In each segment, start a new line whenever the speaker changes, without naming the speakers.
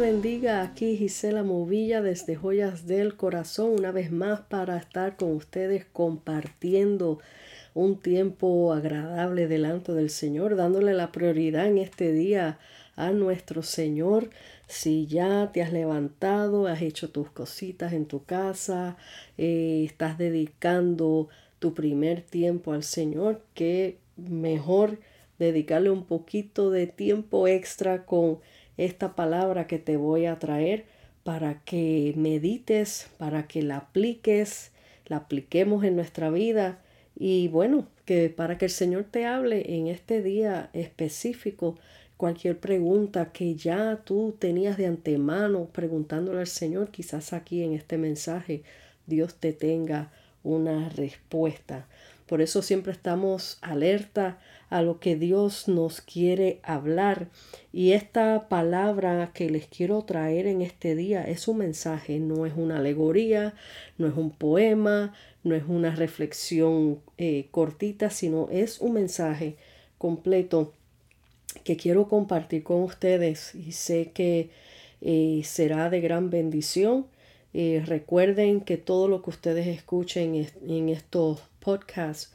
Bendiga aquí Gisela Movilla desde Joyas del Corazón una vez más para estar con ustedes compartiendo un tiempo agradable delante del Señor, dándole la prioridad en este día a nuestro Señor. Si ya te has levantado, has hecho tus cositas en tu casa, eh, estás dedicando tu primer tiempo al Señor, que mejor dedicarle un poquito de tiempo extra con esta palabra que te voy a traer para que medites, para que la apliques, la apliquemos en nuestra vida y bueno, que para que el Señor te hable en este día específico, cualquier pregunta que ya tú tenías de antemano preguntándole al Señor, quizás aquí en este mensaje Dios te tenga una respuesta. Por eso siempre estamos alerta a lo que Dios nos quiere hablar. Y esta palabra que les quiero traer en este día es un mensaje, no es una alegoría, no es un poema, no es una reflexión eh, cortita, sino es un mensaje completo que quiero compartir con ustedes y sé que eh, será de gran bendición. Eh, recuerden que todo lo que ustedes escuchen en estos podcasts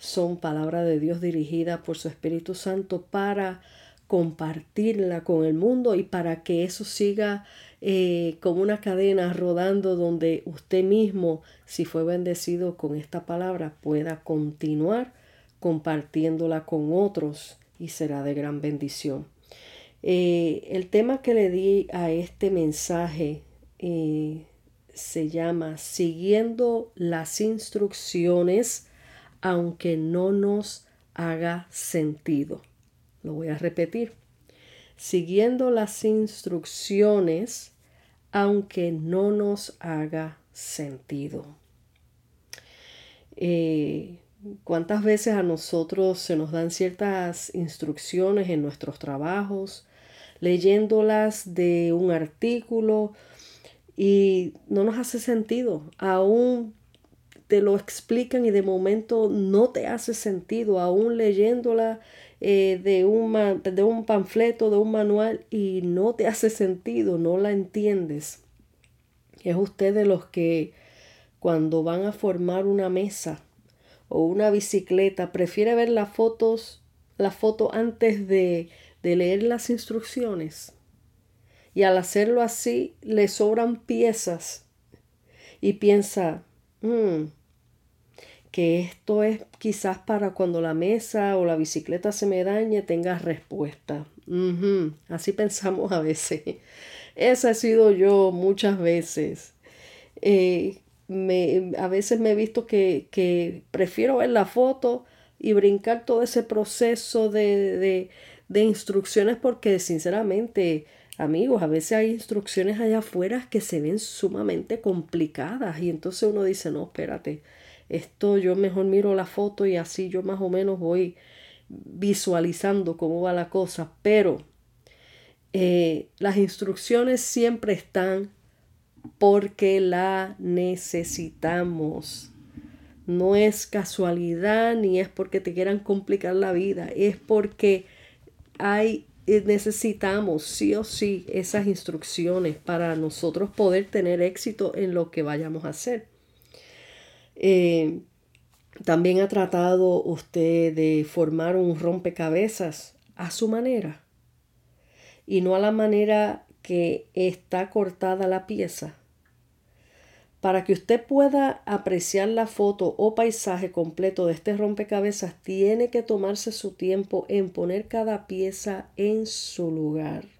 son palabra de Dios dirigida por su Espíritu Santo para compartirla con el mundo y para que eso siga eh, como una cadena rodando donde usted mismo, si fue bendecido con esta palabra, pueda continuar compartiéndola con otros y será de gran bendición. Eh, el tema que le di a este mensaje eh, se llama Siguiendo las instrucciones aunque no nos haga sentido. Lo voy a repetir. Siguiendo las instrucciones, aunque no nos haga sentido. Eh, ¿Cuántas veces a nosotros se nos dan ciertas instrucciones en nuestros trabajos, leyéndolas de un artículo y no nos hace sentido? Aún te lo explican y de momento no te hace sentido, aún leyéndola eh, de, un, de un panfleto, de un manual y no te hace sentido, no la entiendes. Es usted de los que cuando van a formar una mesa o una bicicleta prefiere ver las fotos, la foto antes de, de leer las instrucciones. Y al hacerlo así le sobran piezas y piensa, mm, que esto es quizás para cuando la mesa o la bicicleta se me dañe tengas respuesta. Así pensamos a veces. Esa he sido yo muchas veces. Eh, me, a veces me he visto que, que, prefiero ver la foto y brincar todo ese proceso de, de, de instrucciones porque sinceramente amigos, a veces hay instrucciones allá afuera que se ven sumamente complicadas y entonces uno dice, no, espérate, esto yo mejor miro la foto y así yo más o menos voy visualizando cómo va la cosa, pero eh, las instrucciones siempre están porque la necesitamos. No es casualidad ni es porque te quieran complicar la vida, es porque hay eh, necesitamos sí o sí esas instrucciones para nosotros poder tener éxito en lo que vayamos a hacer. Eh, también ha tratado usted de formar un rompecabezas a su manera y no a la manera que está cortada la pieza. Para que usted pueda apreciar la foto o paisaje completo de este rompecabezas, tiene que tomarse su tiempo en poner cada pieza en su lugar.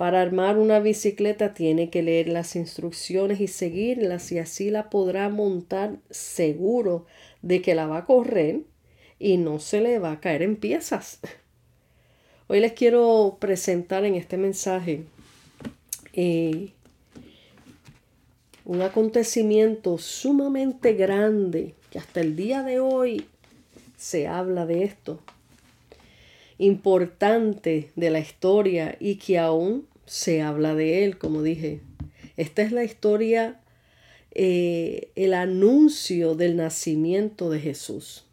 Para armar una bicicleta tiene que leer las instrucciones y seguirlas y así la podrá montar seguro de que la va a correr y no se le va a caer en piezas. Hoy les quiero presentar en este mensaje eh, un acontecimiento sumamente grande que hasta el día de hoy se habla de esto importante de la historia y que aún se habla de él, como dije. Esta es la historia, eh, el anuncio del nacimiento de Jesús.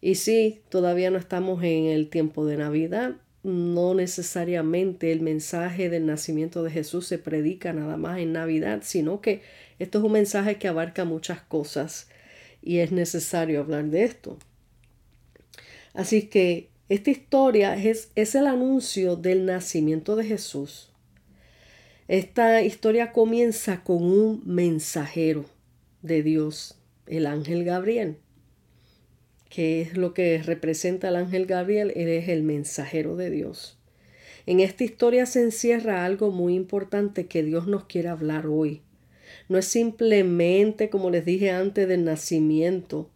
Y sí, todavía no estamos en el tiempo de Navidad, no necesariamente el mensaje del nacimiento de Jesús se predica nada más en Navidad, sino que esto es un mensaje que abarca muchas cosas y es necesario hablar de esto. Así que esta historia es, es el anuncio del nacimiento de Jesús. Esta historia comienza con un mensajero de Dios, el ángel Gabriel. ¿Qué es lo que representa el ángel Gabriel? Él es el mensajero de Dios. En esta historia se encierra algo muy importante que Dios nos quiere hablar hoy. No es simplemente, como les dije antes, del nacimiento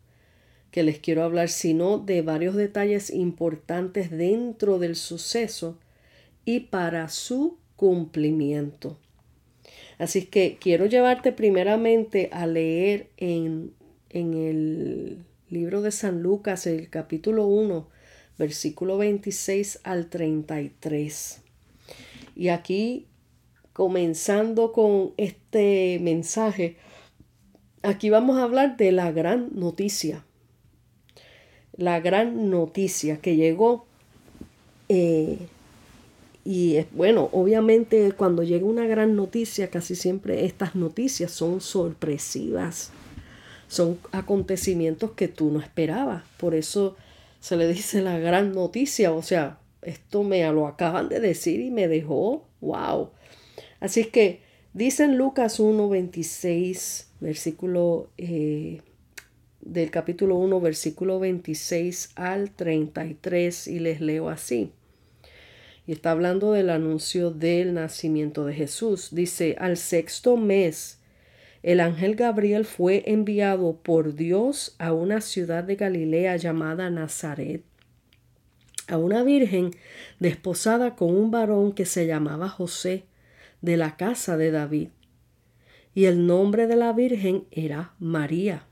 que les quiero hablar, sino de varios detalles importantes dentro del suceso y para su cumplimiento. Así que quiero llevarte primeramente a leer en, en el libro de San Lucas, el capítulo 1, versículo 26 al 33. Y aquí, comenzando con este mensaje, aquí vamos a hablar de la gran noticia. La gran noticia que llegó. Eh, y bueno, obviamente cuando llega una gran noticia, casi siempre estas noticias son sorpresivas son acontecimientos que tú no esperabas. Por eso se le dice la gran noticia. O sea, esto me lo acaban de decir y me dejó, wow. Así que dice en Lucas 1, 26, versículo eh, del capítulo 1, versículo 26 al 33, y les leo así. Y está hablando del anuncio del nacimiento de Jesús. Dice, al sexto mes el ángel Gabriel fue enviado por Dios a una ciudad de Galilea llamada Nazaret, a una virgen desposada con un varón que se llamaba José, de la casa de David. Y el nombre de la virgen era María.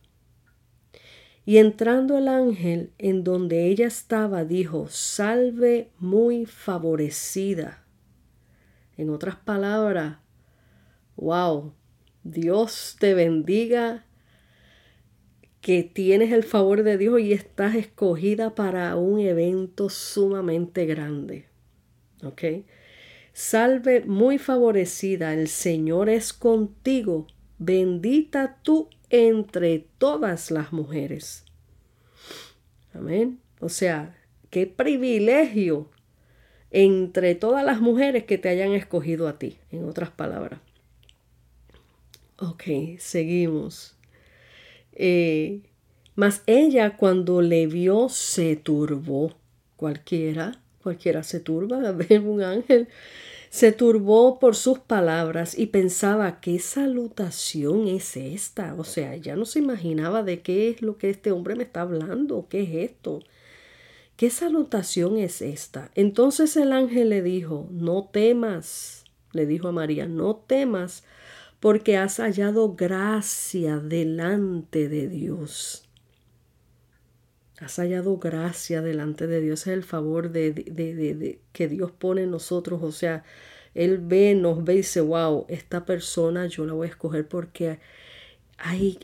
Y entrando el ángel en donde ella estaba, dijo, Salve muy favorecida. En otras palabras, wow, Dios te bendiga, que tienes el favor de Dios y estás escogida para un evento sumamente grande. ¿Ok? Salve muy favorecida, el Señor es contigo, bendita tú entre todas las mujeres. Amén. O sea, qué privilegio entre todas las mujeres que te hayan escogido a ti, en otras palabras. Ok, seguimos. Eh, mas ella cuando le vio se turbó. Cualquiera, cualquiera se turba a ver un ángel. Se turbó por sus palabras y pensaba, ¿qué salutación es esta? O sea, ya no se imaginaba de qué es lo que este hombre me está hablando, qué es esto. ¿Qué salutación es esta? Entonces el ángel le dijo, no temas, le dijo a María, no temas porque has hallado gracia delante de Dios. Has hallado gracia delante de Dios. Es el favor de, que Dios pone en nosotros. O sea, Él ve, nos ve y dice, wow, esta persona yo la voy a escoger porque hay,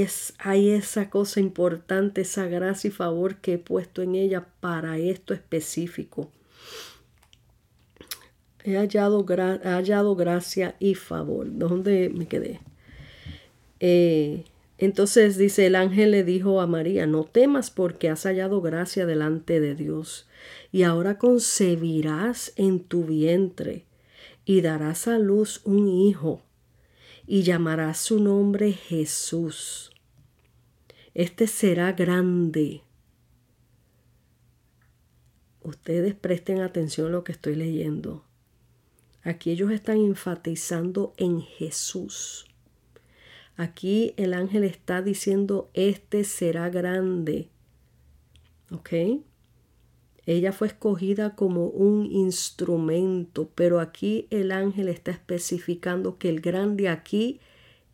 es, esa cosa importante, esa gracia y favor que he puesto en ella para esto específico. He hallado, hallado gracia y favor. ¿Dónde me quedé? Eh, entonces dice el ángel le dijo a María, no temas porque has hallado gracia delante de Dios, y ahora concebirás en tu vientre, y darás a luz un hijo, y llamarás su nombre Jesús. Este será grande. Ustedes presten atención a lo que estoy leyendo. Aquí ellos están enfatizando en Jesús. Aquí el ángel está diciendo, este será grande. ¿Ok? Ella fue escogida como un instrumento, pero aquí el ángel está especificando que el grande aquí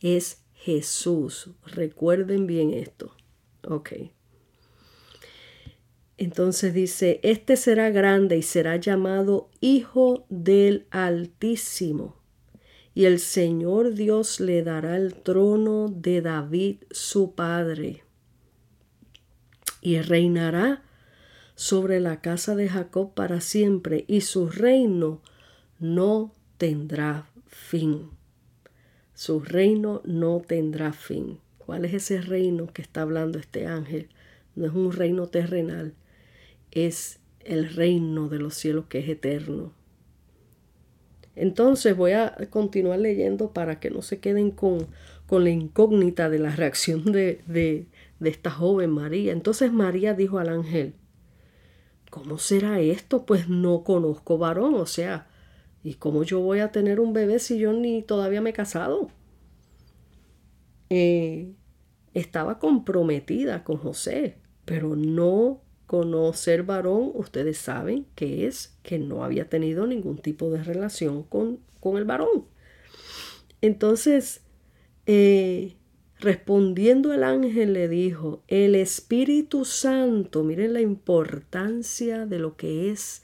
es Jesús. Recuerden bien esto. Ok. Entonces dice, este será grande y será llamado Hijo del Altísimo. Y el Señor Dios le dará el trono de David su padre. Y reinará sobre la casa de Jacob para siempre y su reino no tendrá fin. Su reino no tendrá fin. ¿Cuál es ese reino que está hablando este ángel? No es un reino terrenal, es el reino de los cielos que es eterno. Entonces voy a continuar leyendo para que no se queden con, con la incógnita de la reacción de, de, de esta joven María. Entonces María dijo al ángel, ¿cómo será esto? Pues no conozco varón, o sea, ¿y cómo yo voy a tener un bebé si yo ni todavía me he casado? Eh, estaba comprometida con José, pero no conocer varón, ustedes saben que es que no había tenido ningún tipo de relación con, con el varón. Entonces, eh, Respondiendo el ángel le dijo, el Espíritu Santo, miren la importancia de lo que es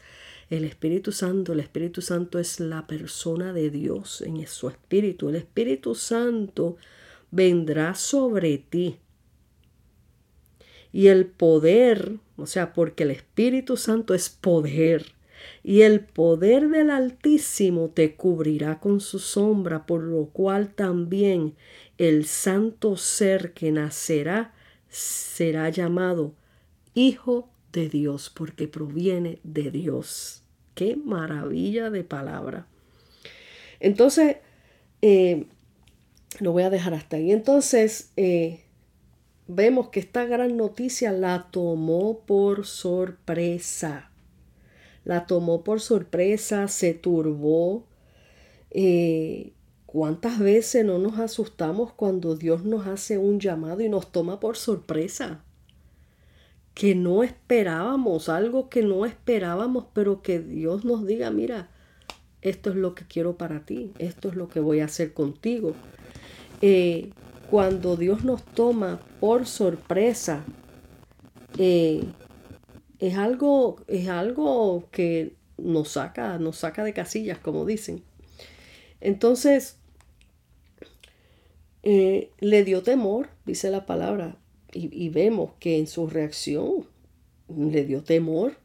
el Espíritu Santo. El Espíritu Santo es la persona de Dios en su Espíritu. El Espíritu Santo vendrá sobre ti. Y el poder, o sea, porque el Espíritu Santo es poder. Y el poder del Altísimo te cubrirá con su sombra, por lo cual también el santo ser que nacerá será llamado Hijo de Dios, porque proviene de Dios. Qué maravilla de palabra. Entonces, eh, lo voy a dejar hasta ahí. Entonces, eh, vemos que esta gran noticia la tomó por sorpresa. La tomó por sorpresa, se turbó. Eh, ¿Cuántas veces no nos asustamos cuando Dios nos hace un llamado y nos toma por sorpresa? Que no esperábamos, algo que no esperábamos, pero que Dios nos diga, mira, esto es lo que quiero para ti, esto es lo que voy a hacer contigo. Eh, cuando Dios nos toma por sorpresa, eh, es, algo, es algo que nos saca, nos saca de casillas, como dicen. Entonces, eh, le dio temor, dice la palabra, y, vemos que en su reacción le dio temor,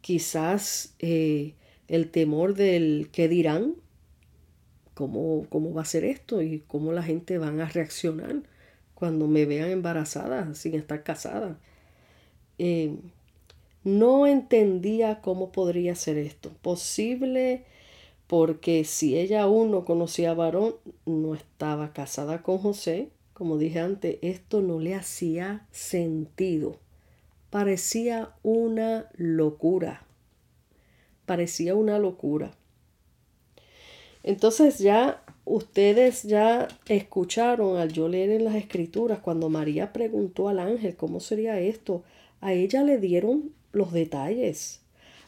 quizás eh, el temor del qué dirán, cómo, cómo va a ser esto y cómo la gente van a reaccionar cuando me vean embarazada sin estar casada. Eh, no entendía cómo podría ser esto. Posible porque si ella aún no conocía a varón, no estaba casada con José, como dije antes, esto no le hacía sentido. Parecía una locura. Parecía una locura. Entonces ya ustedes ya escucharon al yo leer en las escrituras cuando María preguntó al ángel cómo sería esto, a ella le dieron los detalles.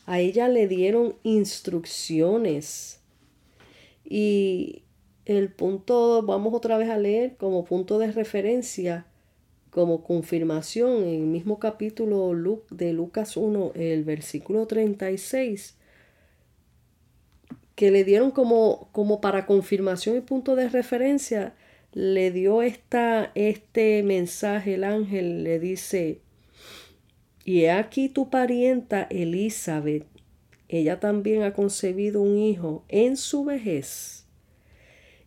A ella le dieron instrucciones. Y el punto, vamos otra vez a leer como punto de referencia, como confirmación en el mismo capítulo de Lucas 1, el versículo 36, que le dieron como, como para confirmación y punto de referencia, le dio esta, este mensaje el ángel, le dice, y aquí tu parienta Elizabeth, ella también ha concebido un hijo en su vejez,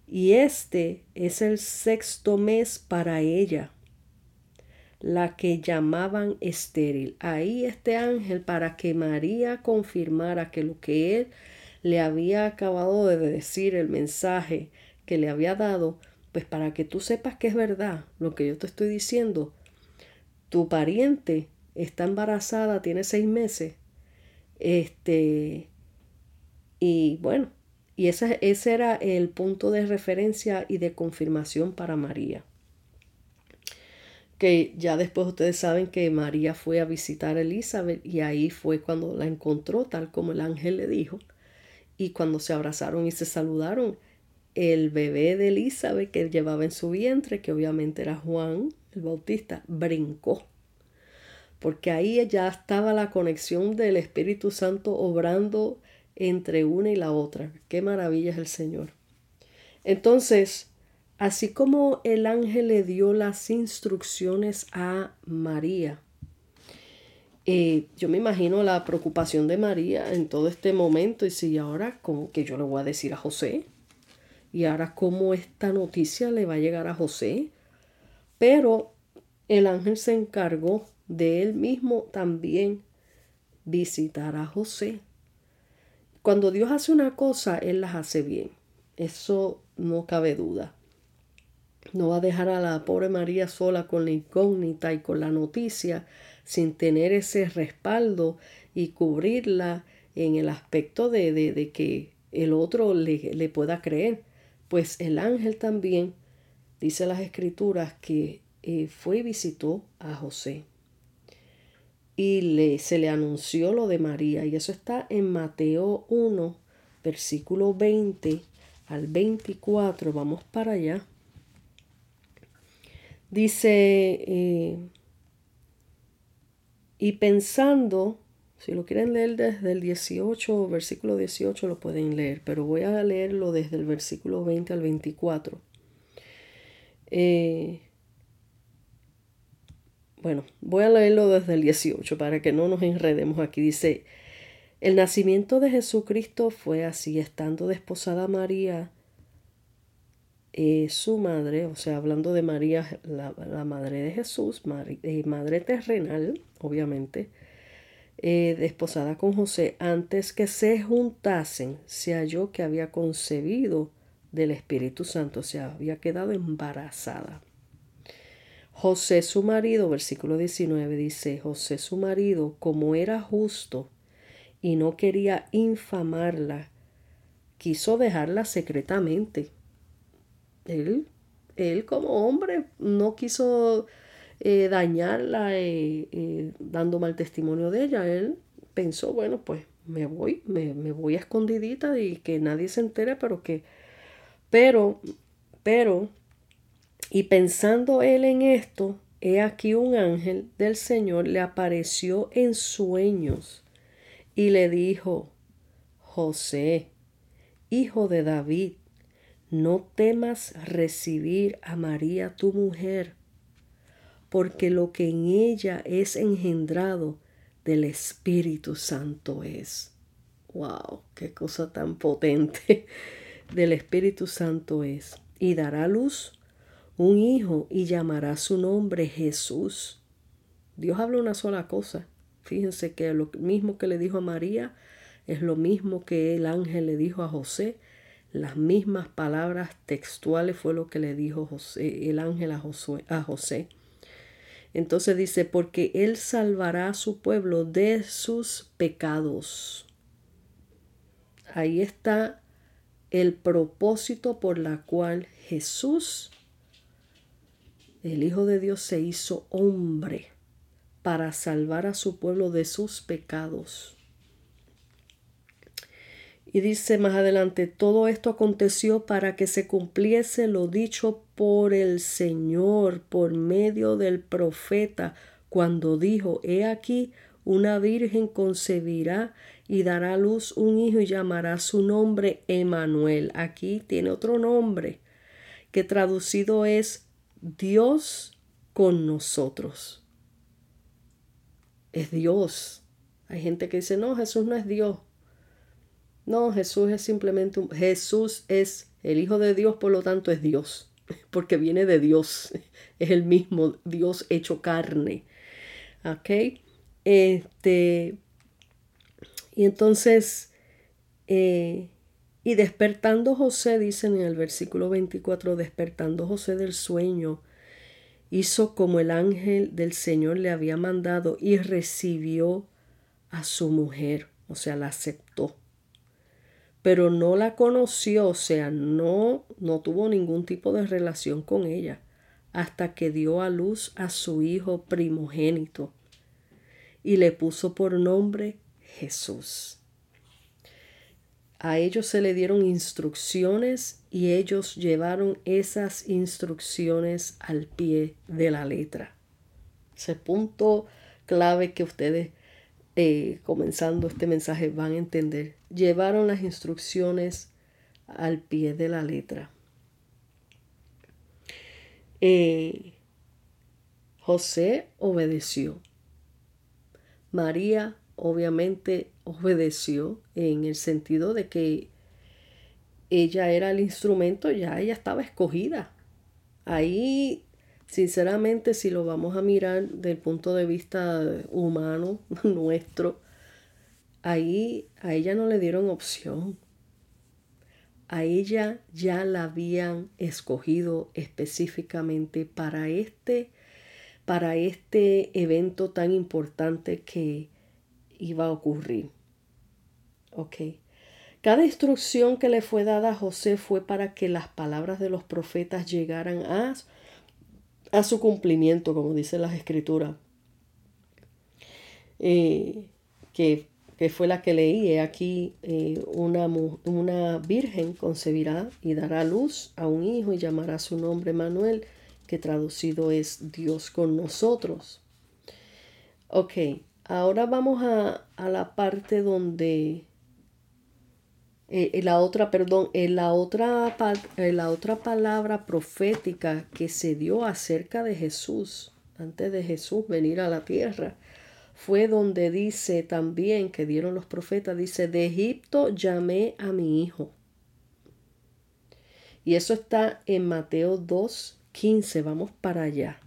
y este es el sexto mes para ella, la que llamaban estéril. Ahí este ángel para que María confirmara que lo que él le había acabado de decir, el mensaje que le había dado, pues para que tú sepas que es verdad lo que yo te estoy diciendo, tu pariente está embarazada, tiene seis meses. Este, y bueno, y ese, ese era el punto de referencia y de confirmación para María. Que ya después ustedes saben que María fue a visitar a Elizabeth y ahí fue cuando la encontró, tal como el ángel le dijo. Y cuando se abrazaron y se saludaron, el bebé de Elizabeth que llevaba en su vientre, que obviamente era Juan el Bautista, brincó porque ahí ya estaba la conexión del Espíritu Santo obrando entre una y la otra. Qué maravilla es el Señor. Entonces, así como el ángel le dio las instrucciones a María, eh, yo me imagino la preocupación de María en todo este momento y si ahora como que yo le voy a decir a José y ahora cómo esta noticia le va a llegar a José. Pero el ángel se encargó de él mismo también visitar a José. Cuando Dios hace una cosa, Él las hace bien. Eso no cabe duda. No va a dejar a la pobre María sola con la incógnita y con la noticia sin tener ese respaldo y cubrirla en el aspecto de, de, que el otro le, le pueda creer. Pues el ángel también, dice las escrituras, que eh, fue y visitó a José. Y le, se le anunció lo de María. Y eso está en Mateo 1, versículo 20 al 24. Vamos para allá. Dice, eh, y pensando, si lo quieren leer desde el 18, versículo 18, lo pueden leer, pero voy a leerlo desde el versículo 20 al 24. Eh, bueno, voy a leerlo desde el 18 para que no nos enredemos aquí. Dice, el nacimiento de Jesucristo fue así, estando desposada María, eh, su madre, o sea, hablando de María, la, madre de Jesús, eh, madre terrenal, obviamente, eh, desposada con José, antes que se juntasen, se halló que había concebido del Espíritu Santo, o sea, había quedado embarazada. José su marido, versículo 19 dice, José su marido, como era justo y no quería infamarla, quiso dejarla secretamente él, él como hombre no quiso eh, dañarla eh, eh, dando mal testimonio de ella. Él pensó, bueno, pues me voy, me, me, voy a escondidita y que nadie se entere, pero que, pero, pero, y pensando él en esto, he aquí un ángel del Señor le apareció en sueños y le dijo, José, hijo de David, no temas recibir a María tu mujer, porque lo que en ella es engendrado del Espíritu Santo es. ¡Wow! ¡Qué cosa tan potente! Del Espíritu Santo es. Y dará luz un hijo y llamará su nombre Jesús. Dios habla una sola cosa. Fíjense que lo mismo que le dijo a María es lo mismo que el ángel le dijo a José las mismas palabras textuales fue lo que le dijo el ángel a, a José. Entonces dice, porque él salvará a su pueblo de sus pecados. Ahí está el propósito por la cual Jesús, el Hijo de Dios, se hizo hombre para salvar a su pueblo de sus pecados. Y dice más adelante, todo esto aconteció para que se cumpliese lo dicho por el Señor por medio del profeta, cuando dijo, He aquí, una virgen concebirá y dará a luz un hijo y llamará su nombre Emanuel. Aquí tiene otro nombre, que traducido es Dios con nosotros. Es Dios. Hay gente que dice, no, Jesús no es Dios. No, Jesús es simplemente un... Jesús es el Hijo de Dios, por lo tanto es Dios, porque viene de Dios, es el mismo Dios hecho carne. ¿Ok? Este, y entonces, eh, y despertando José, dicen en el versículo 24, despertando José del sueño, hizo como el ángel del Señor le había mandado y recibió a su mujer, o sea, la aceptó pero no la conoció, o sea, no, no tuvo ningún tipo de relación con ella hasta que dio a luz a su hijo primogénito y le puso por nombre Jesús. A ellos se le dieron instrucciones y ellos llevaron esas instrucciones al pie de la letra. Ese punto clave que ustedes eh, comenzando este mensaje van a entender. Llevaron las instrucciones al pie de la letra. Eh, José obedeció. María obviamente obedeció en el sentido de que ella era el instrumento, ya ella estaba escogida. Ahí, sinceramente, si lo vamos a mirar del punto de vista humano, nuestro, ahí a ella no le dieron opción. A ella ya la habían escogido específicamente para este, para este evento tan importante que iba a ocurrir. Ok. Cada instrucción que le fue dada a José fue para que las palabras de los profetas llegaran a, a su cumplimiento, como dicen las escrituras. Eh, que, fue la que leí. Aquí eh, una, una virgen concebirá y dará luz a un hijo y llamará su nombre Manuel, que traducido es Dios con nosotros. Ok, ahora vamos a, a la parte donde eh, la otra, perdón, la, otra, la otra palabra profética que se dio acerca de Jesús, antes de Jesús venir a la tierra, fue donde dice también que dieron los profetas, dice, de Egipto llamé a mi hijo. Y eso está en Mateo 2, 15, vamos para allá.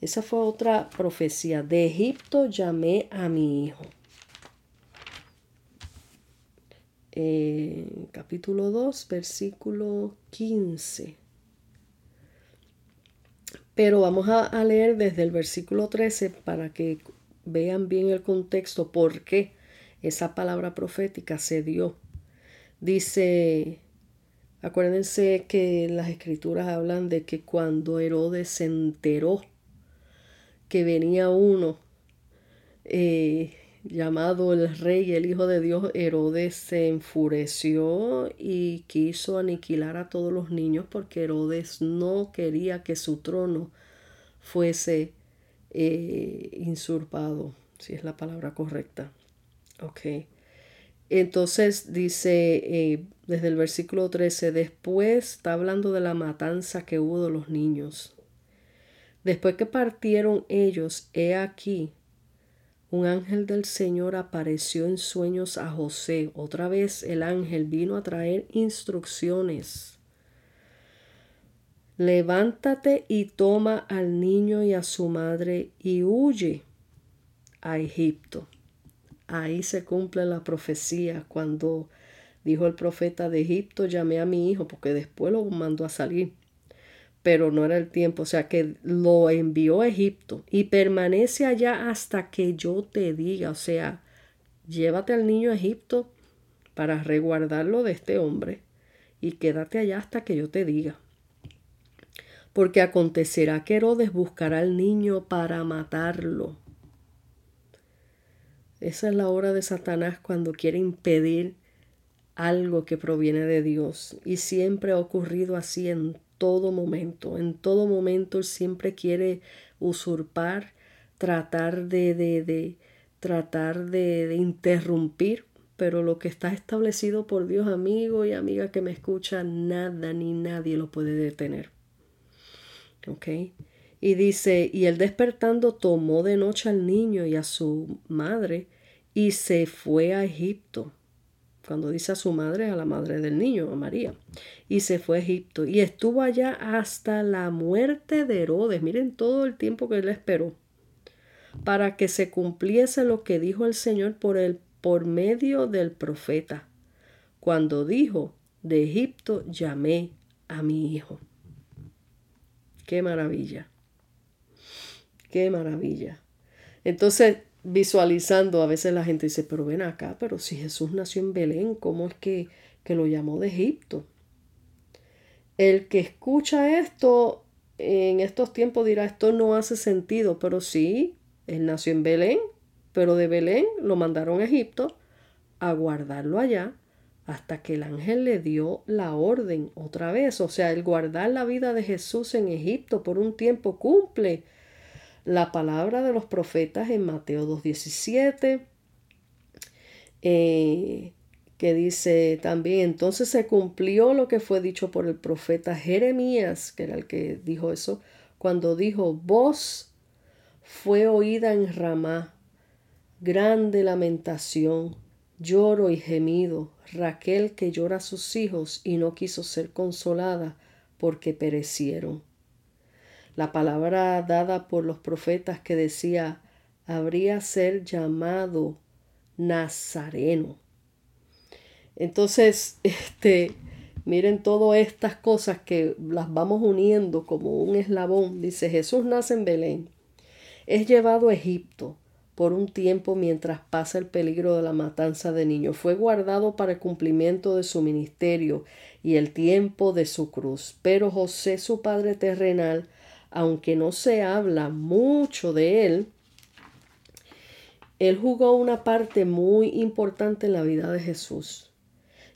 Esa fue otra profecía, de Egipto llamé a mi hijo. Capítulo 2, versículo 15. Pero vamos a, leer desde el versículo 13 para que vean bien el contexto, por qué esa palabra profética se dio. Dice, acuérdense que las escrituras hablan de que cuando Herodes se enteró que venía uno, eh, llamado el rey, el hijo de Dios, Herodes se enfureció y quiso aniquilar a todos los niños porque Herodes no quería que su trono fuese eh, insurpado, si es la palabra correcta. Ok. Entonces dice eh, desde el versículo 13, después está hablando de la matanza que hubo de los niños. Después que partieron ellos, he aquí, un ángel del Señor apareció en sueños a José. Otra vez el ángel vino a traer instrucciones. Levántate y toma al niño y a su madre y huye a Egipto. Ahí se cumple la profecía cuando dijo el profeta de Egipto, llamé a mi hijo, porque después lo mandó a salir pero no era el tiempo, o sea que lo envió a Egipto y permanece allá hasta que yo te diga, o sea, llévate al niño a Egipto para reguardarlo de este hombre y quédate allá hasta que yo te diga. Porque acontecerá que Herodes buscará al niño para matarlo. Esa es la hora de Satanás cuando quiere impedir algo que proviene de Dios. Y siempre ha ocurrido así en todo momento. En todo momento Él siempre quiere usurpar, tratar de, de, tratar de, interrumpir, pero lo que está establecido por Dios, amigo y amiga que me escucha, nada ni nadie lo puede detener. ¿Ok? Y dice, y él despertando tomó de noche al niño y a su madre y se fue a Egipto cuando dice a su madre, a la madre del niño, a María, y se fue a Egipto y estuvo allá hasta la muerte de Herodes. Miren todo el tiempo que él esperó para que se cumpliese lo que dijo el Señor por, el, por medio del profeta, cuando dijo, de Egipto llamé a mi hijo. Qué maravilla. Qué maravilla. Entonces, visualizando, a veces la gente dice, pero ven acá, pero si Jesús nació en Belén, ¿cómo es que, que lo llamó de Egipto? El que escucha esto en estos tiempos dirá, esto no hace sentido, pero sí, él nació en Belén, pero de Belén lo mandaron a Egipto a guardarlo allá hasta que el ángel le dio la orden otra vez. O sea, el guardar la vida de Jesús en Egipto por un tiempo cumple la palabra de los profetas en Mateo 2.17, eh, que dice también, entonces se cumplió lo que fue dicho por el profeta Jeremías, que era el que dijo eso, cuando dijo, voz fue oída en Ramá, grande lamentación, lloro y gemido, Raquel que llora a sus hijos y no quiso ser consolada porque perecieron. La palabra dada por los profetas que decía, habría ser llamado Nazareno. Entonces, este, miren todas estas cosas que las vamos uniendo como un eslabón. Dice, Jesús nace en Belén. Es llevado a Egipto por un tiempo mientras pasa el peligro de la matanza de niños. Fue guardado para el cumplimiento de su ministerio y el tiempo de su cruz. Pero José, su padre terrenal, aunque no se habla mucho de él, él jugó una parte muy importante en la vida de Jesús.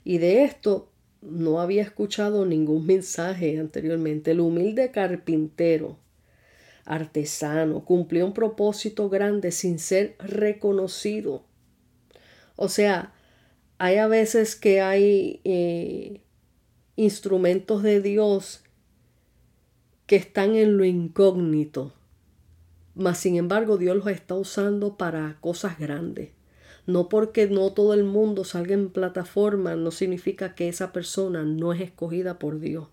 Y de esto no había escuchado ningún mensaje anteriormente. El humilde carpintero, artesano, cumplió un propósito grande sin ser reconocido. O sea, hay a veces que hay eh, instrumentos de Dios que están en lo incógnito, mas sin embargo Dios los está usando para cosas grandes. No porque no todo el mundo salga en plataforma, no significa que esa persona no es escogida por Dios.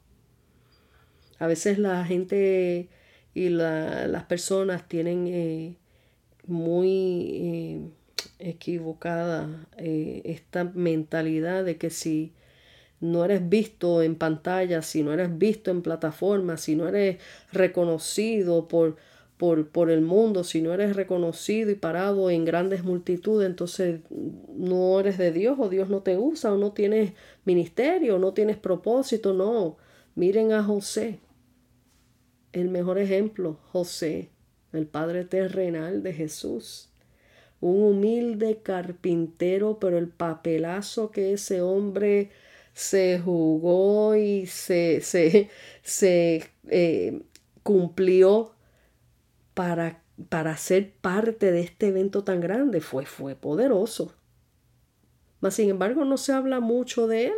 A veces la gente y las personas tienen eh, muy eh, equivocada eh, esta mentalidad de que si no eres visto en pantalla, si no eres visto en plataforma, si no eres reconocido por, por, el mundo, si no eres reconocido y parado en grandes multitudes, entonces no eres de Dios o Dios no te usa o no tienes ministerio, no tienes propósito, no. Miren a José, el mejor ejemplo, José, el padre terrenal de Jesús. Un humilde carpintero, pero el papelazo que ese hombre se jugó y se, se, se eh, cumplió para, para ser parte de este evento tan grande fue, fue poderoso. Mas sin embargo no se habla mucho de él,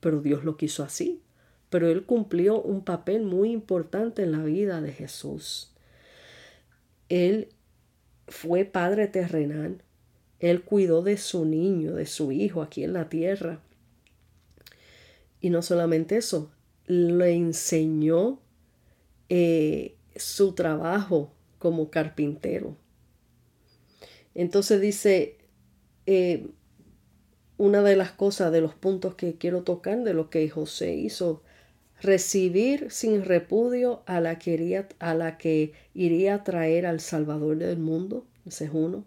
pero Dios lo quiso así. Pero él cumplió un papel muy importante en la vida de Jesús. Él fue padre terrenal. Él cuidó de su niño, de su hijo aquí en la tierra. Y no solamente eso, le enseñó eh, su trabajo como carpintero. Entonces dice, eh, una de las cosas, de los puntos que quiero tocar de lo que José hizo, recibir sin repudio a la que a la que iría a traer al Salvador del mundo, ese es uno.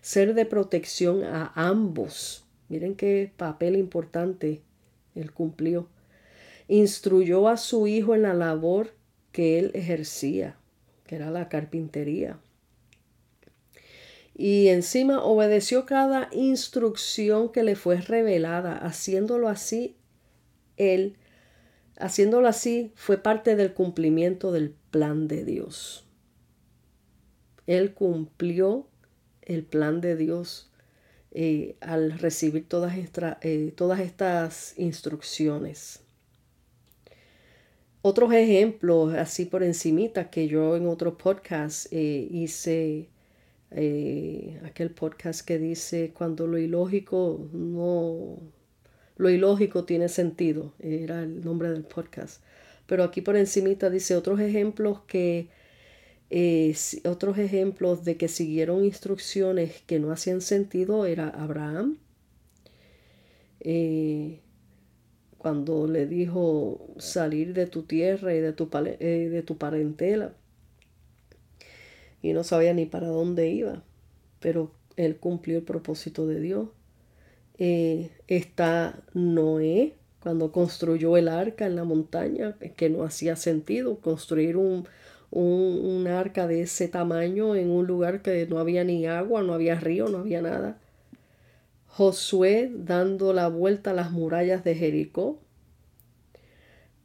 Ser de protección a ambos. Miren qué papel importante él cumplió. Instruyó a su hijo en la labor que él ejercía, que era la carpintería. Y encima obedeció cada instrucción que le fue revelada, haciéndolo así, él, haciéndolo así, fue parte del cumplimiento del plan de Dios. Él cumplió el plan de Dios eh, al recibir todas, eh, todas estas instrucciones. Otros ejemplos, así por encimita, que yo en otro podcast eh, hice, aquel podcast que dice cuando lo ilógico no, lo ilógico tiene sentido, era el nombre del podcast. Pero aquí por encimita dice otros ejemplos que, eh, otros ejemplos de que siguieron instrucciones que no hacían sentido era Abraham, cuando le dijo salir de tu tierra y de tu, eh, de tu parentela. Y no sabía ni para dónde iba, pero él cumplió el propósito de Dios. Eh, está Noé, cuando construyó el arca en la montaña, que no hacía sentido construir un, un, un, arca de ese tamaño en un lugar que no había ni agua, no había río, no había nada. Josué dando la vuelta a las murallas de Jericó.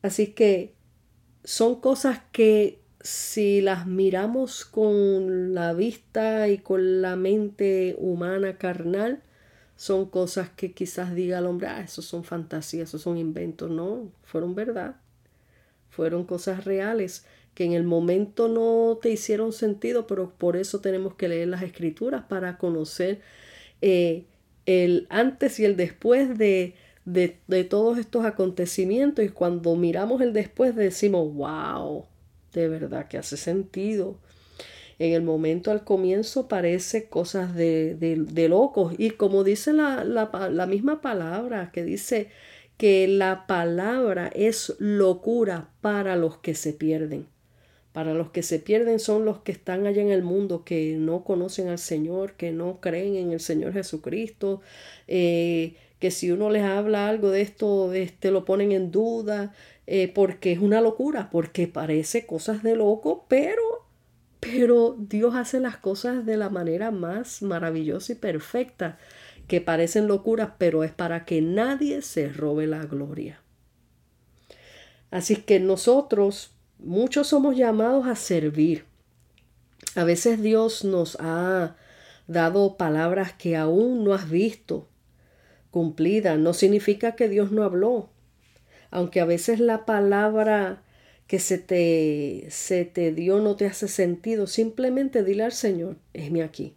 Así que son cosas que si las miramos con la vista y con la mente humana carnal, son cosas que quizás diga el hombre, ah, eso son fantasías, esos son inventos. No, fueron verdad. Fueron cosas reales que en el momento no te hicieron sentido, pero por eso tenemos que leer las escrituras para conocer eh, el antes y el después de, de, de, todos estos acontecimientos. Y cuando miramos el después decimos, wow, de verdad que hace sentido. En el momento al comienzo parece cosas de, de, locos. Y como dice la, la, la misma palabra que dice que la palabra es locura para los que se pierden. Para los que se pierden son los que están allá en el mundo, que no conocen al Señor, que no creen en el Señor Jesucristo, eh, que si uno les habla algo de esto, este, lo ponen en duda, eh, porque es una locura, porque parece cosas de loco, pero, pero Dios hace las cosas de la manera más maravillosa y perfecta, que parecen locuras, pero es para que nadie se robe la gloria. Así que nosotros muchos somos llamados a servir. A veces Dios nos ha dado palabras que aún no has visto cumplidas. No significa que Dios no habló. Aunque a veces la palabra que se te, se te dio no te hace sentido, simplemente dile al Señor, mi aquí.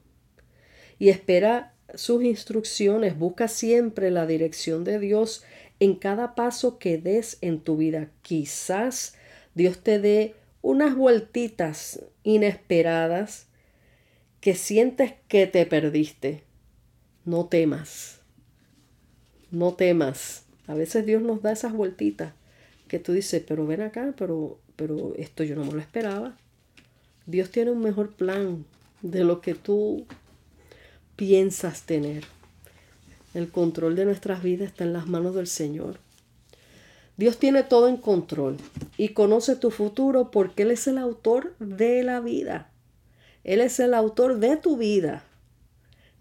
Y espera sus instrucciones, busca siempre la dirección de Dios en cada paso que des en tu vida. Quizás Dios te dé unas vueltitas inesperadas que sientes que te perdiste. No temas. No temas. A veces Dios nos da esas vueltitas que tú dices, pero ven acá, pero, pero esto yo no me lo esperaba. Dios tiene un mejor plan de lo que tú piensas tener. El control de nuestras vidas está en las manos del Señor. Dios tiene todo en control y conoce tu futuro porque Él es el autor de la vida. Él es el autor de tu vida.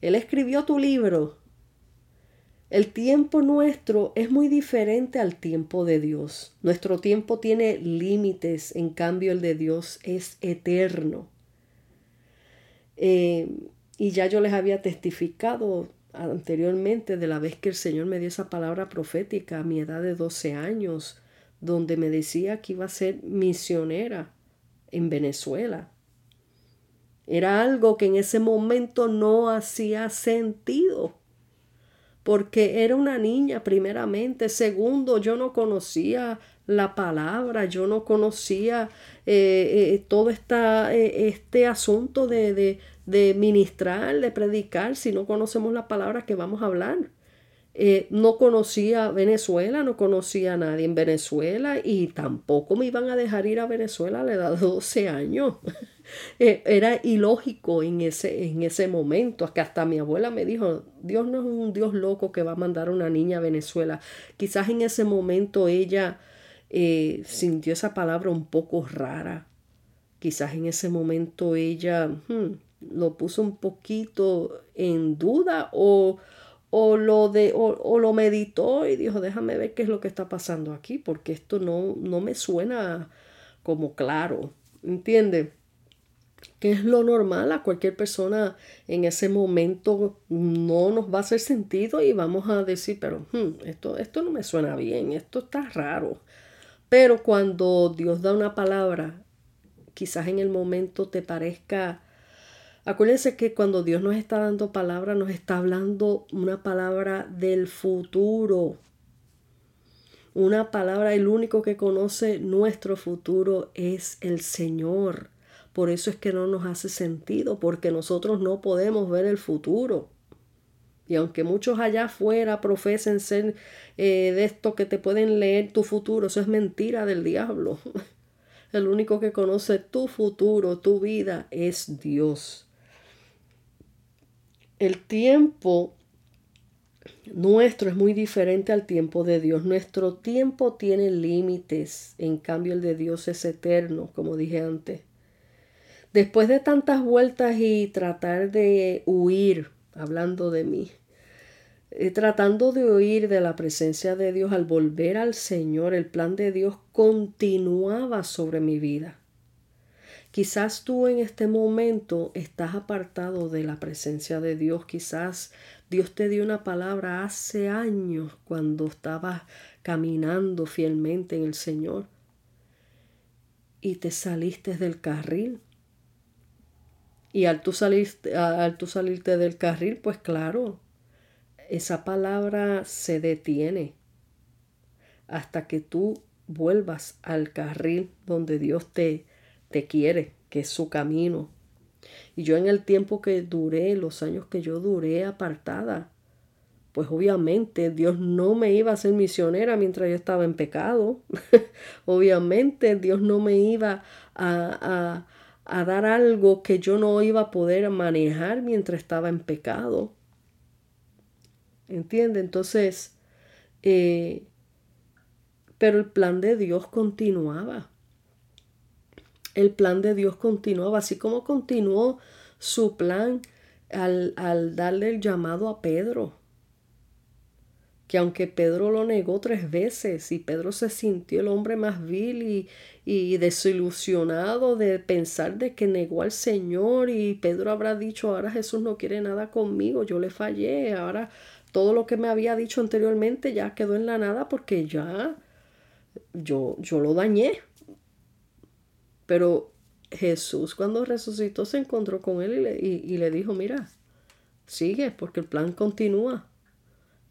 Él escribió tu libro. El tiempo nuestro es muy diferente al tiempo de Dios. Nuestro tiempo tiene límites, en cambio el de Dios es eterno. Eh, y ya yo les había testificado anteriormente de la vez que el Señor me dio esa palabra profética a mi edad de 12 años, donde me decía que iba a ser misionera en Venezuela. Era algo que en ese momento no hacía sentido, porque era una niña primeramente, segundo, yo no conocía la palabra, yo no conocía eh, eh, todo esta, eh, este asunto de, de, ministrar, de predicar, si no conocemos la palabra que vamos a hablar. no conocía Venezuela, no conocía a nadie en Venezuela y tampoco me iban a dejar ir a Venezuela a la edad de 12 años. Era ilógico en ese, en ese momento, que hasta mi abuela me dijo, Dios no es un Dios loco que va a mandar a una niña a Venezuela. Quizás en ese momento ella eh, sintió esa palabra un poco rara. Quizás en ese momento ella hmm, lo puso un poquito en duda o, o lo, de, o, lo meditó y dijo, déjame ver qué es lo que está pasando aquí, porque esto no, no me suena como claro. ¿Entiende? que es lo normal a cualquier persona en ese momento no nos va a hacer sentido y vamos a decir, pero hmm, esto, esto no me suena bien, esto está raro. Pero cuando Dios da una palabra, quizás en el momento te parezca... Acuérdense que cuando Dios nos está dando palabra, nos está hablando una palabra del futuro. Una palabra, el único que conoce nuestro futuro es el Señor. Por eso es que no nos hace sentido, porque nosotros no podemos ver el futuro. Y aunque muchos allá afuera profesen ser eh, de esto que te pueden leer tu futuro, eso es mentira del diablo. El único que conoce tu futuro, tu vida, es Dios. El tiempo nuestro es muy diferente al tiempo de Dios. Nuestro tiempo tiene límites, en cambio el de Dios es eterno, como dije antes. Después de tantas vueltas y tratar de huir hablando de mí, eh, tratando de oír de la presencia de Dios al volver al Señor, el plan de Dios continuaba sobre mi vida. Quizás tú en este momento estás apartado de la presencia de Dios, quizás Dios te dio una palabra hace años cuando estabas caminando fielmente en el Señor y te saliste del carril. Y al tú, salirte, al tú salirte del carril, pues claro, esa palabra se detiene hasta que tú vuelvas al carril donde Dios te, te quiere, que es su camino. Y yo en el tiempo que duré, los años que yo duré apartada, pues obviamente Dios no me iba a ser misionera mientras yo estaba en pecado. obviamente Dios no me iba a, a, dar algo que yo no iba a poder manejar mientras estaba en pecado. ¿Entiende? Entonces, eh, pero el plan de Dios continuaba. El plan de Dios continuaba, así como continuó su plan al, al darle el llamado a Pedro que aunque Pedro lo negó tres veces y Pedro se sintió el hombre más vil y, y, desilusionado de pensar de que negó al Señor y Pedro habrá dicho ahora Jesús no quiere nada conmigo, yo le fallé, ahora todo lo que me había dicho anteriormente ya quedó en la nada porque ya yo, yo lo dañé. Pero Jesús cuando resucitó se encontró con él y le, y le dijo, mira, sigue porque el plan continúa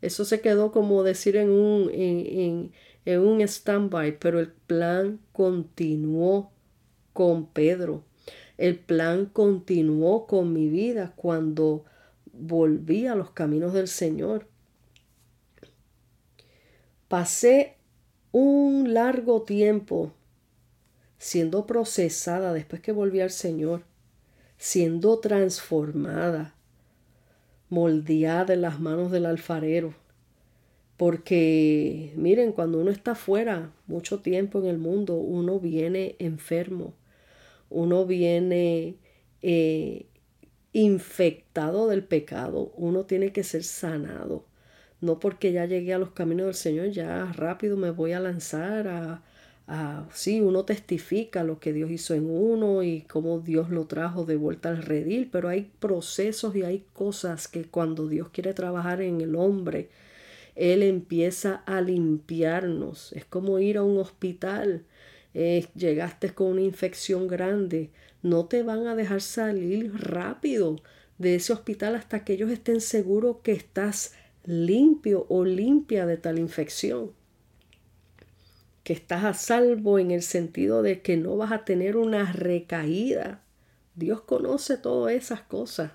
eso se quedó como decir en un, en, en, un stand-by, pero el plan continuó con Pedro. El plan continuó con mi vida cuando volví a los caminos del Señor. Pasé un largo tiempo siendo procesada después que volví al Señor, siendo transformada, moldeada en las manos del alfarero. Porque miren, cuando uno está fuera mucho tiempo en el mundo, uno viene enfermo, uno viene eh, infectado del pecado, uno tiene que ser sanado. No porque ya llegué a los caminos del Señor, ya rápido me voy a lanzar a, Ah, sí, uno testifica lo que Dios hizo en uno y cómo Dios lo trajo de vuelta al redil, pero hay procesos y hay cosas que cuando Dios quiere trabajar en el hombre, Él empieza a limpiarnos. Es como ir a un hospital. Eh, llegaste con una infección grande, no te van a dejar salir rápido de ese hospital hasta que ellos estén seguros que estás limpio o limpia de tal infección que estás a salvo en el sentido de que no vas a tener una recaída. Dios conoce todas esas cosas,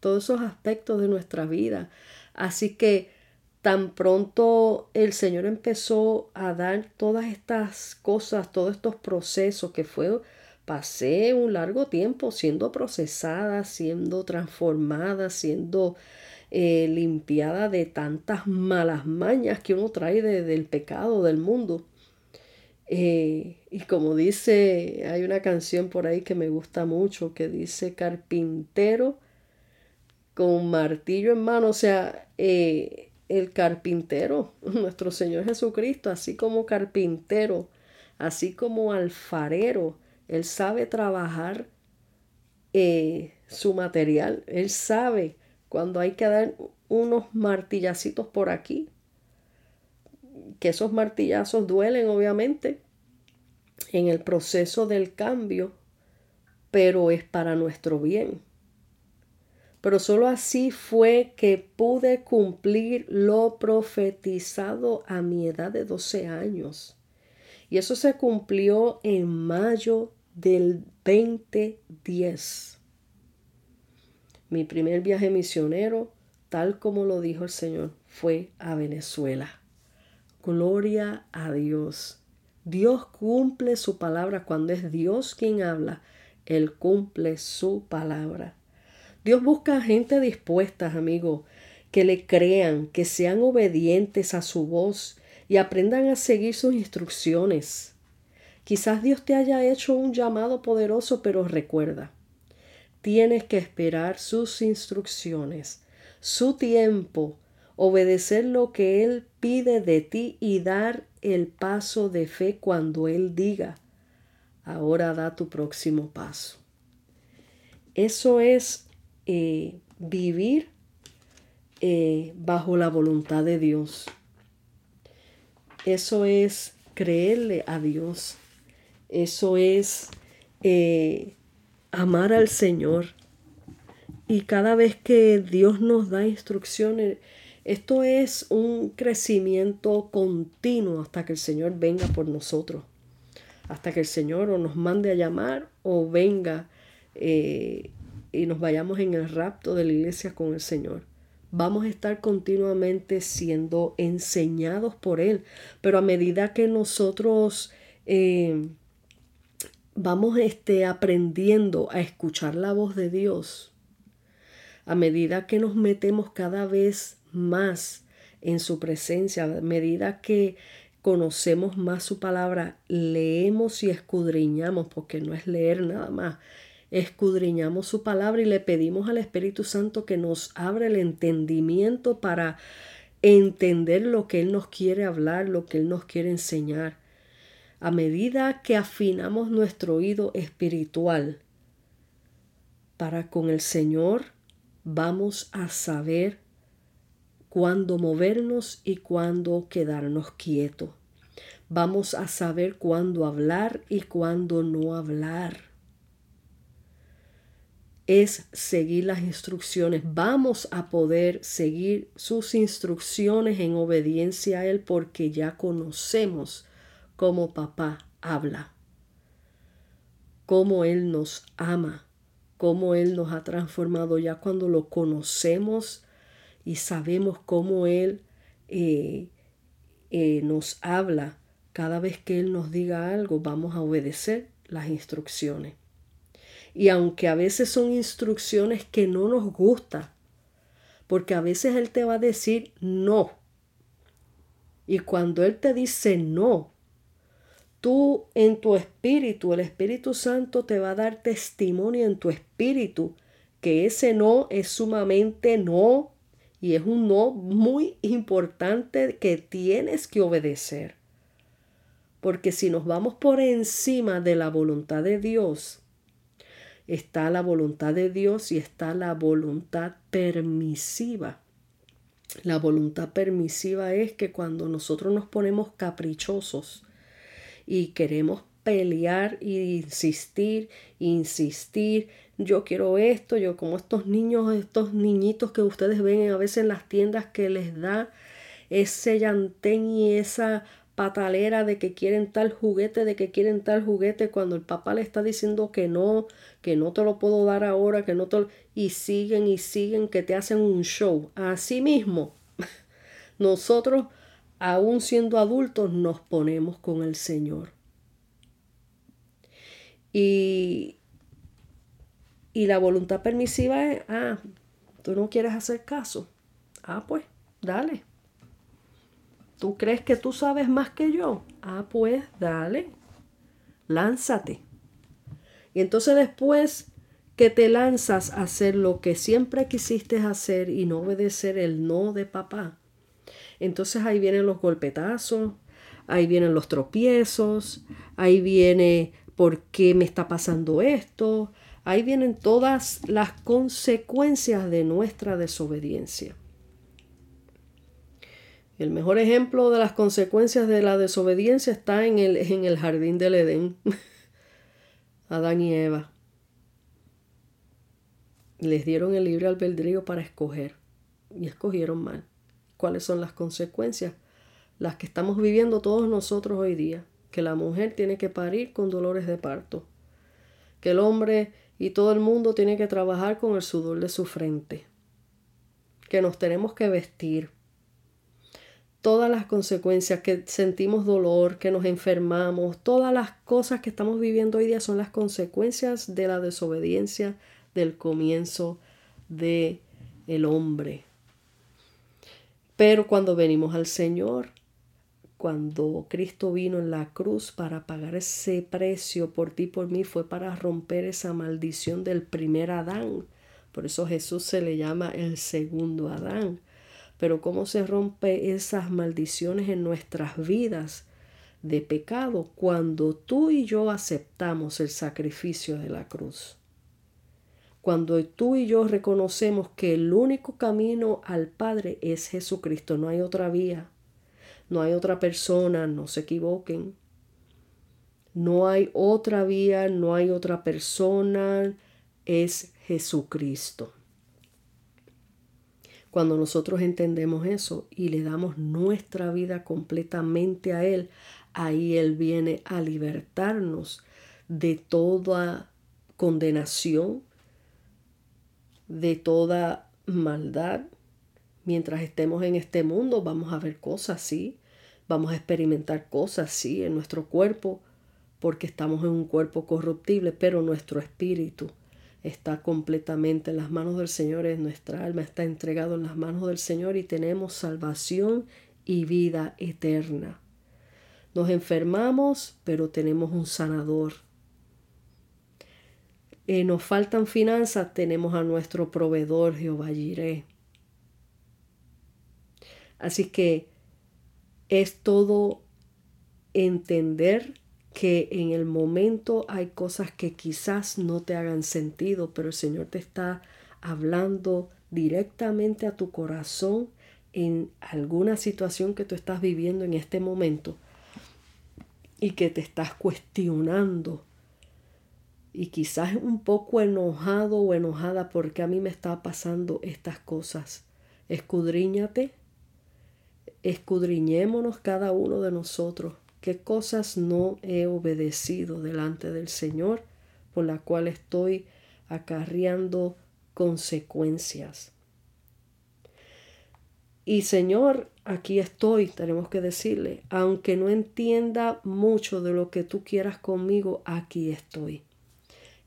todos esos aspectos de nuestra vida. Así que tan pronto el Señor empezó a dar todas estas cosas, todos estos procesos que fue, pasé un largo tiempo siendo procesada, siendo transformada, siendo eh, limpiada de tantas malas mañas que uno trae del pecado del mundo. Eh, y como dice, hay una canción por ahí que me gusta mucho que dice carpintero con martillo en mano, o sea, eh, el carpintero, nuestro Señor Jesucristo, así como carpintero, así como alfarero, Él sabe trabajar eh, su material, Él sabe cuando hay que dar unos martillacitos por aquí, que esos martillazos duelen obviamente en el proceso del cambio, pero es para nuestro bien. Pero solo así fue que pude cumplir lo profetizado a mi edad de 12 años. Y eso se cumplió en mayo del 2010. Mi primer viaje misionero, tal como lo dijo el Señor, fue a Venezuela. Gloria a Dios. Dios cumple su palabra cuando es Dios quien habla. Él cumple su palabra. Dios busca gente dispuesta, amigo, que le crean, que sean obedientes a su voz y aprendan a seguir sus instrucciones. Quizás Dios te haya hecho un llamado poderoso, pero recuerda, tienes que esperar sus instrucciones, su tiempo, obedecer lo que Él pide de ti y dar el paso de fe cuando Él diga, ahora da tu próximo paso. Eso es eh, vivir eh, bajo la voluntad de Dios. Eso es creerle a Dios. Eso es eh, amar al Señor. Y cada vez que Dios nos da instrucciones, esto es un crecimiento continuo hasta que el Señor venga por nosotros. Hasta que el Señor o nos mande a llamar o venga eh, y nos vayamos en el rapto de la iglesia con el Señor. Vamos a estar continuamente siendo enseñados por Él. Pero a medida que nosotros eh, vamos este, aprendiendo a escuchar la voz de Dios, a medida que nos metemos cada vez más en su presencia, a medida que conocemos más su palabra, leemos y escudriñamos, porque no es leer nada más, escudriñamos su palabra y le pedimos al Espíritu Santo que nos abra el entendimiento para entender lo que Él nos quiere hablar, lo que Él nos quiere enseñar. A medida que afinamos nuestro oído espiritual para con el Señor, vamos a saber cuándo movernos y cuándo quedarnos quietos. Vamos a saber cuándo hablar y cuándo no hablar. Es seguir las instrucciones. Vamos a poder seguir sus instrucciones en obediencia a Él porque ya conocemos cómo papá habla, cómo Él nos ama, cómo Él nos ha transformado ya cuando lo conocemos y sabemos cómo Él eh, eh, nos habla, cada vez que Él nos diga algo, vamos a obedecer las instrucciones. Y aunque a veces son instrucciones que no nos gustan, porque a veces Él te va a decir no. Y cuando Él te dice no, tú en tu espíritu, el Espíritu Santo te va a dar testimonio en tu espíritu que ese no es sumamente no y es un no muy importante que tienes que obedecer. Porque si nos vamos por encima de la voluntad de Dios, está la voluntad de Dios y está la voluntad permisiva. La voluntad permisiva es que cuando nosotros nos ponemos caprichosos y queremos pelear e insistir, insistir, yo quiero esto, yo como estos niños, estos niñitos que ustedes ven a veces en las tiendas que les da ese llantén y esa patalera de que quieren tal juguete, de que quieren tal juguete, cuando el papá le está diciendo que no, que no te lo puedo dar ahora, que no te lo... y siguen y siguen que te hacen un show. Así mismo, nosotros, aún siendo adultos, nos ponemos con el Señor. Y y la voluntad permisiva es, ah, tú no quieres hacer caso. Ah, pues, dale. ¿Tú crees que tú sabes más que yo? Ah, pues, dale. Lánzate. Y entonces después que te lanzas a hacer lo que siempre quisiste hacer y no obedecer el no de papá, entonces ahí vienen los golpetazos, ahí vienen los tropiezos, ahí viene por qué me está pasando esto, Ahí vienen todas las consecuencias de nuestra desobediencia. El mejor ejemplo de las consecuencias de la desobediencia está en el, en el jardín del Edén. Adán y Eva. Les dieron el libre albedrío para escoger y escogieron mal. ¿Cuáles son las consecuencias? Las que estamos viviendo todos nosotros hoy día. Que la mujer tiene que parir con dolores de parto. Que el hombre y todo el mundo tiene que trabajar con el sudor de su frente, que nos tenemos que vestir. Todas las consecuencias que sentimos dolor, que nos enfermamos, todas las cosas que estamos viviendo hoy día son las consecuencias de la desobediencia del comienzo de el hombre. Pero cuando venimos al Señor, cuando Cristo vino en la cruz para pagar ese precio por ti, por mí, fue para romper esa maldición del primer Adán. Por eso Jesús se le llama el segundo Adán. Pero ¿cómo se rompe esas maldiciones en nuestras vidas de pecado cuando tú y yo aceptamos el sacrificio de la cruz? Cuando tú y yo reconocemos que el único camino al Padre es Jesucristo, no hay otra vía no hay otra persona, no se equivoquen. No hay otra vía, no hay otra persona, es Jesucristo. Cuando nosotros entendemos eso y le damos nuestra vida completamente a Él, ahí Él viene a libertarnos de toda condenación, de toda maldad. Mientras estemos en este mundo vamos a ver cosas, sí, vamos a experimentar cosas, sí, en nuestro cuerpo, porque estamos en un cuerpo corruptible, pero nuestro espíritu está completamente en las manos del Señor, nuestra alma está entregado en las manos del Señor y tenemos salvación y vida eterna. Nos enfermamos, pero tenemos un sanador. Eh, nos faltan finanzas, tenemos a nuestro proveedor Jehová Jireh. Así que es todo entender que en el momento hay cosas que quizás no te hagan sentido, pero el Señor te está hablando directamente a tu corazón en alguna situación que tú estás viviendo en este momento y que te estás cuestionando y quizás un poco enojado o enojada porque a mí me está pasando estas cosas. Escudriñate, escudriñémonos cada uno de nosotros qué cosas no he obedecido delante del Señor por la cual estoy acarreando consecuencias. Y Señor, aquí estoy, tenemos que decirle, aunque no entienda mucho de lo que tú quieras conmigo, aquí estoy.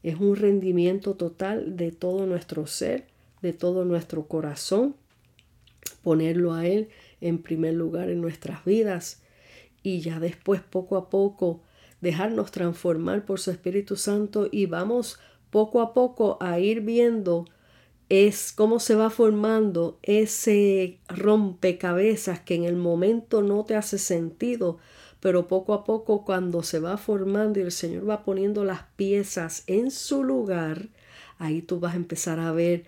Es un rendimiento total de todo nuestro ser, de todo nuestro corazón, ponerlo a Él en primer lugar en nuestras vidas y ya después poco a poco dejarnos transformar por su Espíritu Santo y vamos poco a poco a ir viendo es cómo se va formando ese rompecabezas que en el momento no te hace sentido, pero poco a poco cuando se va formando y el Señor va poniendo las piezas en su lugar, ahí tú vas a empezar a ver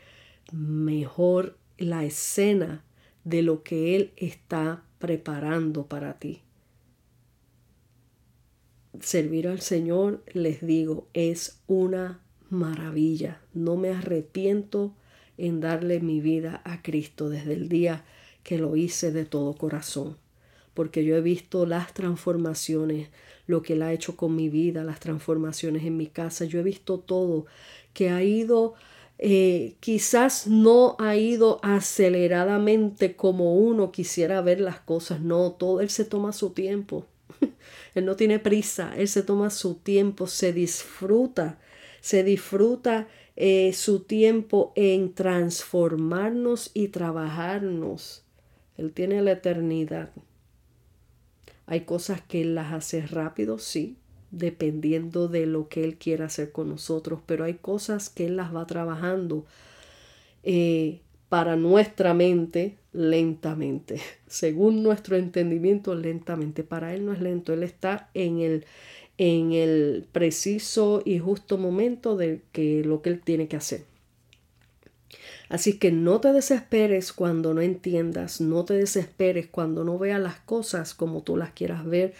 mejor la escena de lo que Él está preparando para ti. Servir al Señor, les digo, es una maravilla. No me arrepiento en darle mi vida a Cristo desde el día que lo hice de todo corazón, porque yo he visto las transformaciones, lo que Él ha hecho con mi vida, las transformaciones en mi casa, yo he visto todo que ha ido, eh, quizás no ha ido aceleradamente como uno quisiera ver las cosas, no, todo Él se toma su tiempo. Él no tiene prisa, Él se toma su tiempo, se disfruta, se disfruta eh, su tiempo en transformarnos y trabajarnos. Él tiene la eternidad. Hay cosas que Él las hace rápido, sí, dependiendo de lo que Él quiera hacer con nosotros, pero hay cosas que Él las va trabajando eh, para nuestra mente lentamente, según nuestro entendimiento lentamente. Para Él no es lento, Él está en el en el preciso y justo momento de que lo que él tiene que hacer. Así que no te desesperes cuando no entiendas, no te desesperes cuando no veas las cosas como tú las quieras ver,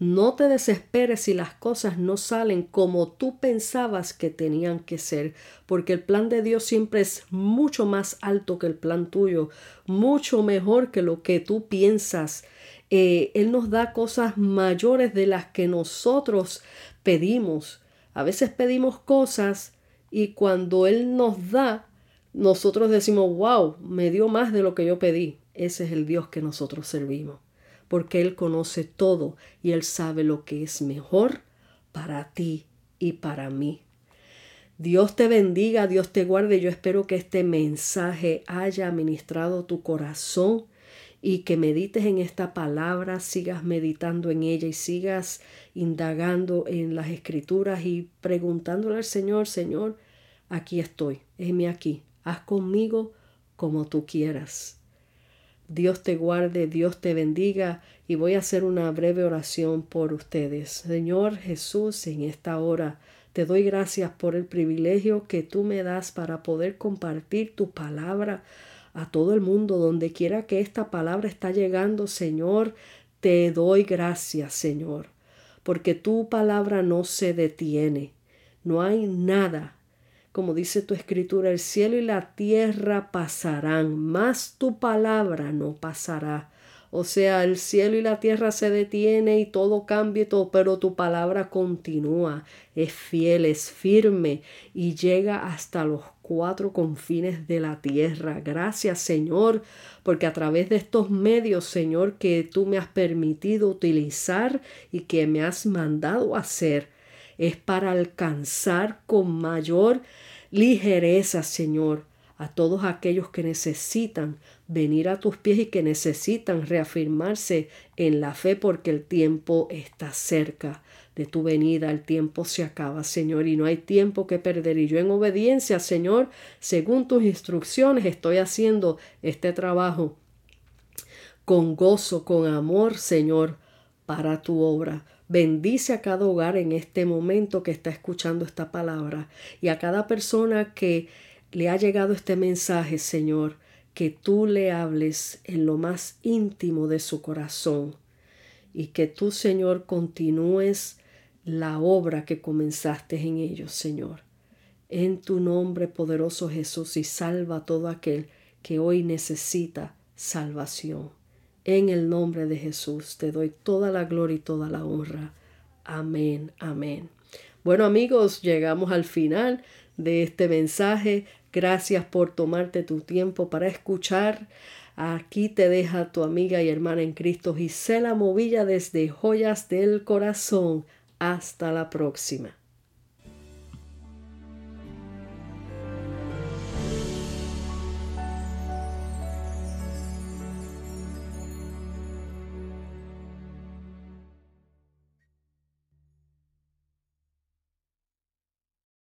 no te desesperes si las cosas no salen como tú pensabas que tenían que ser, porque el plan de Dios siempre es mucho más alto que el plan tuyo, mucho mejor que lo que tú piensas eh, él nos da cosas mayores de las que nosotros pedimos. A veces pedimos cosas y cuando Él nos da, nosotros decimos, wow, me dio más de lo que yo pedí. Ese es el Dios que nosotros servimos, porque Él conoce todo y Él sabe lo que es mejor para ti y para mí. Dios te bendiga, Dios te guarde. Yo espero que este mensaje haya ministrado tu corazón y que medites en esta palabra, sigas meditando en ella y sigas indagando en las escrituras y preguntándole al Señor, Señor, aquí estoy, heme aquí, haz conmigo como tú quieras. Dios te guarde, Dios te bendiga y voy a hacer una breve oración por ustedes. Señor Jesús, en esta hora te doy gracias por el privilegio que tú me das para poder compartir tu palabra a todo el mundo, donde quiera que esta palabra está llegando, Señor, te doy gracias, Señor, porque tu palabra no se detiene. No hay nada. Como dice tu escritura, el cielo y la tierra pasarán, mas tu palabra no pasará. O sea, el cielo y la tierra se detiene y todo cambia, todo, pero tu palabra continúa, es fiel, es firme y llega hasta los cuatro confines de la tierra. Gracias, Señor, porque a través de estos medios, Señor, que tú me has permitido utilizar y que me has mandado hacer, es para alcanzar con mayor ligereza, Señor, a todos aquellos que necesitan venir a tus pies y que necesitan reafirmarse en la fe porque el tiempo está cerca de tu venida, el tiempo se acaba, Señor, y no hay tiempo que perder. Y yo en obediencia, Señor, según tus instrucciones, estoy haciendo este trabajo con gozo, con amor, Señor, para tu obra. Bendice a cada hogar en este momento que está escuchando esta palabra y a cada persona que le ha llegado este mensaje, Señor, que tú le hables en lo más íntimo de su corazón y que tú, Señor, continúes la obra que comenzaste en ellos, Señor. En tu nombre poderoso Jesús y salva a todo aquel que hoy necesita salvación. En el nombre de Jesús te doy toda la gloria y toda la honra. Amén, amén. Bueno amigos, llegamos al final de este mensaje. Gracias por tomarte tu tiempo para escuchar. Aquí te deja tu amiga y hermana en Cristo Gisela Movilla desde Joyas del Corazón. Hasta la próxima.